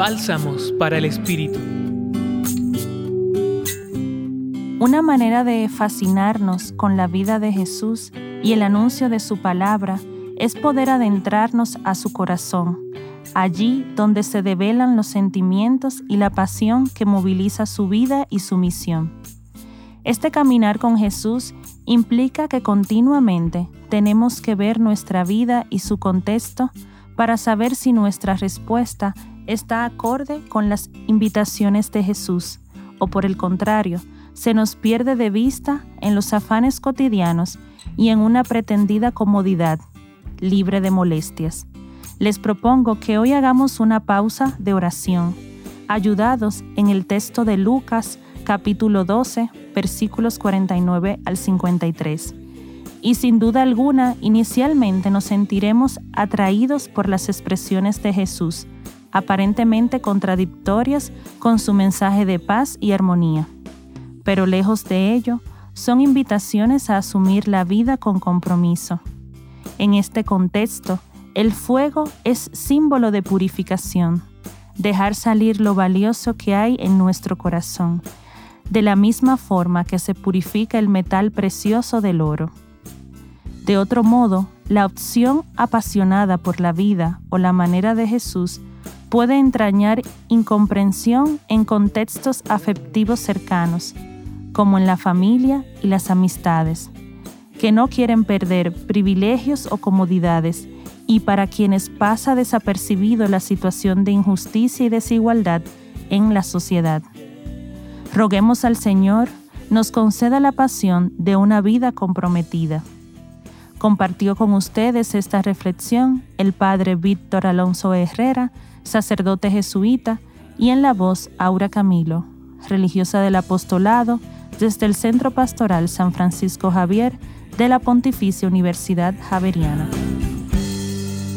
Bálsamos para el Espíritu. Una manera de fascinarnos con la vida de Jesús y el anuncio de su palabra es poder adentrarnos a su corazón, allí donde se develan los sentimientos y la pasión que moviliza su vida y su misión. Este caminar con Jesús implica que continuamente tenemos que ver nuestra vida y su contexto para saber si nuestra respuesta está acorde con las invitaciones de Jesús o por el contrario, se nos pierde de vista en los afanes cotidianos y en una pretendida comodidad, libre de molestias. Les propongo que hoy hagamos una pausa de oración, ayudados en el texto de Lucas capítulo 12, versículos 49 al 53. Y sin duda alguna, inicialmente nos sentiremos atraídos por las expresiones de Jesús, aparentemente contradictorias con su mensaje de paz y armonía pero lejos de ello, son invitaciones a asumir la vida con compromiso. En este contexto, el fuego es símbolo de purificación, dejar salir lo valioso que hay en nuestro corazón, de la misma forma que se purifica el metal precioso del oro. De otro modo, la opción apasionada por la vida o la manera de Jesús puede entrañar incomprensión en contextos afectivos cercanos, como en la familia y las amistades, que no quieren perder privilegios o comodidades y para quienes pasa desapercibido la situación de injusticia y desigualdad en la sociedad. Roguemos al Señor nos conceda la pasión de una vida comprometida. Compartió con ustedes esta reflexión el padre Víctor Alonso Herrera, sacerdote jesuita, y en la voz Aura Camilo, religiosa del apostolado, desde el Centro Pastoral San Francisco Javier de la Pontificia Universidad Javeriana.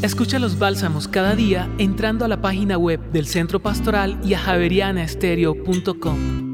Escucha los bálsamos cada día entrando a la página web del Centro Pastoral y a javerianaestereo.com.